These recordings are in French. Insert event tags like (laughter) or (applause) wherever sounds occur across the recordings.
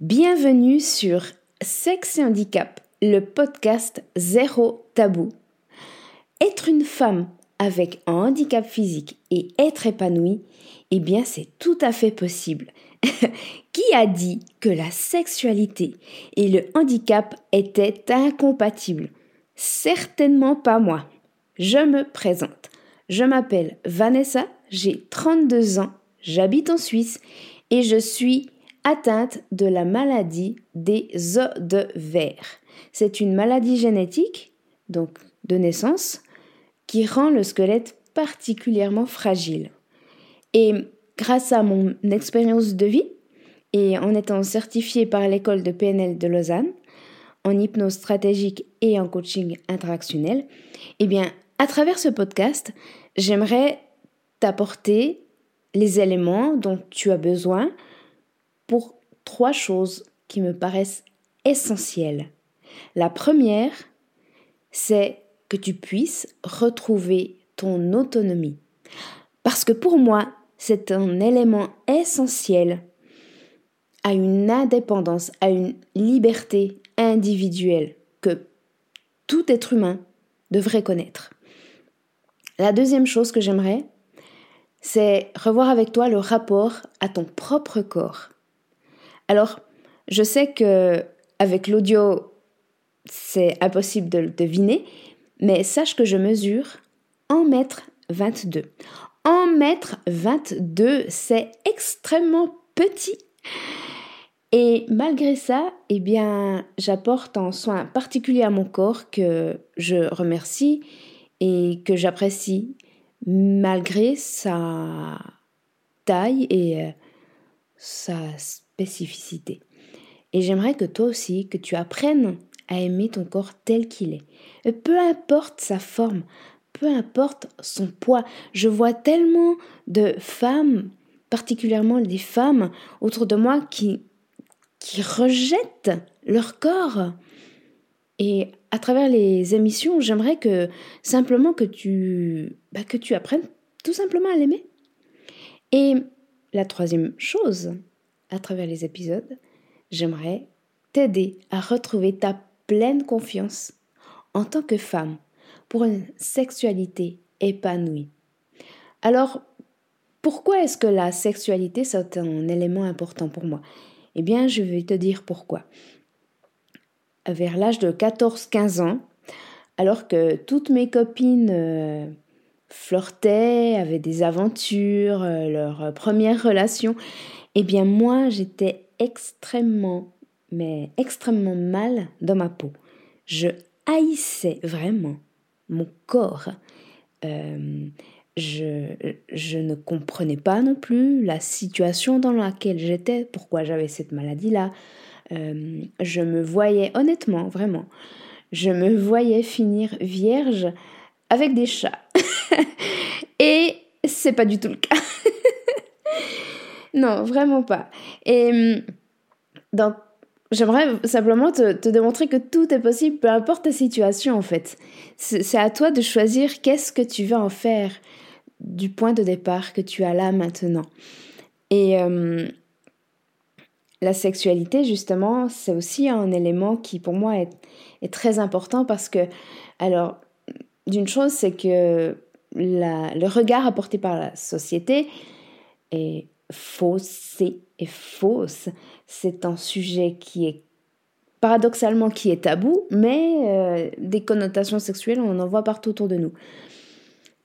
Bienvenue sur Sexe et Handicap, le podcast Zéro Tabou. Être une femme avec un handicap physique et être épanouie, eh bien c'est tout à fait possible. (laughs) Qui a dit que la sexualité et le handicap étaient incompatibles? Certainement pas moi. Je me présente. Je m'appelle Vanessa, j'ai 32 ans, j'habite en Suisse et je suis atteinte de la maladie des os de verre. C'est une maladie génétique, donc de naissance, qui rend le squelette particulièrement fragile. Et grâce à mon expérience de vie, et en étant certifiée par l'école de PNL de Lausanne, en hypnose stratégique et en coaching interactionnel, eh bien, à travers ce podcast, j'aimerais t'apporter les éléments dont tu as besoin pour trois choses qui me paraissent essentielles. La première, c'est que tu puisses retrouver ton autonomie. Parce que pour moi, c'est un élément essentiel à une indépendance, à une liberté individuelle que tout être humain devrait connaître. La deuxième chose que j'aimerais, c'est revoir avec toi le rapport à ton propre corps. Alors, je sais que avec l'audio, c'est impossible de le deviner, mais sache que je mesure 1 mètre 22. 1 mètre 22, c'est extrêmement petit. Et malgré ça, eh bien, j'apporte un soin particulier à mon corps que je remercie et que j'apprécie malgré sa taille et euh, sa Et j'aimerais que toi aussi, que tu apprennes à aimer ton corps tel qu'il est. Peu importe sa forme, peu importe son poids. Je vois tellement de femmes, particulièrement des femmes autour de moi, qui, qui rejettent leur corps. Et à travers les émissions, j'aimerais que simplement que tu, bah, que tu apprennes tout simplement à l'aimer. Et la troisième chose, à travers les épisodes, j'aimerais t'aider à retrouver ta pleine confiance en tant que femme pour une sexualité épanouie. Alors, pourquoi est-ce que la sexualité c'est un élément important pour moi? Eh bien, je vais te dire pourquoi vers l'âge de 14-15 ans, alors que toutes mes copines euh, flirtaient, avaient des aventures, euh, leur première relation, eh bien moi j'étais extrêmement, mais extrêmement mal dans ma peau. Je haïssais vraiment mon corps. Euh, je, je, ne comprenais pas non plus la situation dans laquelle j'étais, pourquoi j'avais cette maladie-là. Euh, je me voyais, honnêtement, vraiment, je me voyais finir vierge avec des chats. (laughs) Et c'est pas du tout le cas. (laughs) non, vraiment pas. Et hum, donc, j'aimerais simplement te, démontrer que tout est possible, peu importe ta situation en fait. C'est à toi de choisir qu'est-ce que tu veux en faire du point de départ que tu as là maintenant. Et hum, la sexualité, justement, c'est aussi un élément qui, pour moi, est, très important parce que, alors, d'une chose, c'est que le regard apporté par la société est faussé et fausse. C'est un sujet qui est paradoxalement qui est tabou, mais euh, des connotations sexuelles, on en voit partout autour de nous.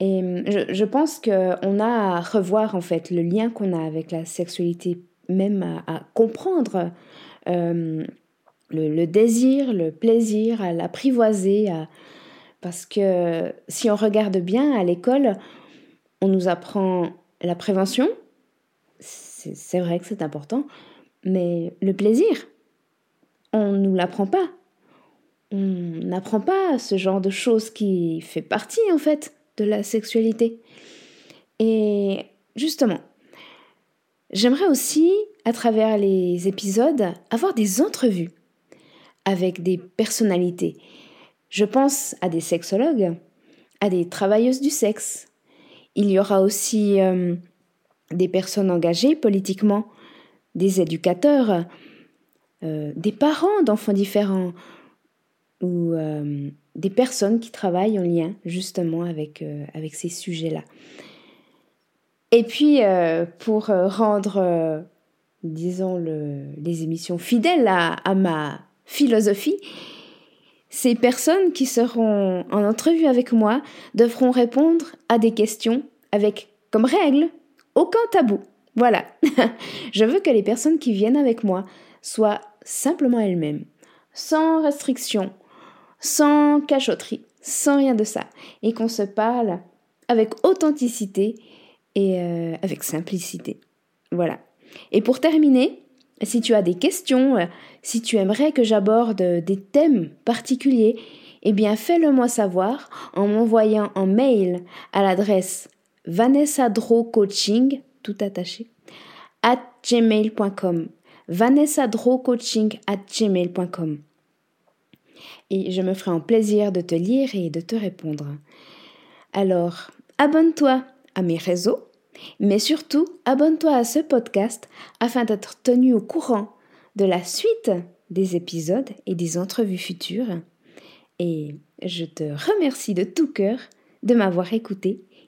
Et je, je pense qu'on a à revoir en fait le lien qu'on a avec la sexualité même à, comprendre euh, le, désir, le plaisir, à l'apprivoiser. Parce que si on regarde bien à l'école, on nous apprend la prévention, c'est vrai que c'est important, mais le plaisir, on ne nous l'apprend pas. On n'apprend pas ce genre de choses qui fait partie en fait de la sexualité. Et justement, J'aimerais aussi, à travers les épisodes, avoir des entrevues avec des personnalités. Je pense à des sexologues, à des travailleuses du sexe. Il y aura aussi euh, des personnes engagées politiquement, des éducateurs, euh, des parents d'enfants différents ou euh, des personnes qui travaillent en lien justement avec, avec ces sujets-là. Et puis, pour rendre, disons, le, les émissions fidèles à ma philosophie, ces personnes qui seront en entrevue avec moi devront répondre à des questions avec comme règle aucun tabou. Voilà. (laughs) Je veux que les personnes qui viennent avec moi soient simplement elles-mêmes, sans restriction, sans cachotterie, sans rien de ça, et qu'on se parle avec authenticité et euh, avec simplicité. Voilà. Et pour terminer, si tu as des questions, euh, si tu aimerais que j'aborde des thèmes particuliers, eh bien fais-le moi savoir en m'envoyant un mail à l'adresse vanessa-dro-coaching, tout attaché, at gmail.com. vanessa-dro-coaching at gmail.com. Et je me ferai un plaisir de te lire et de te répondre. Alors, abonne-toi à mes réseaux, mais surtout abonne-toi à ce podcast afin d'être tenu au courant de la suite des épisodes et des entrevues futures. Et je te remercie de tout cœur de m'avoir écouté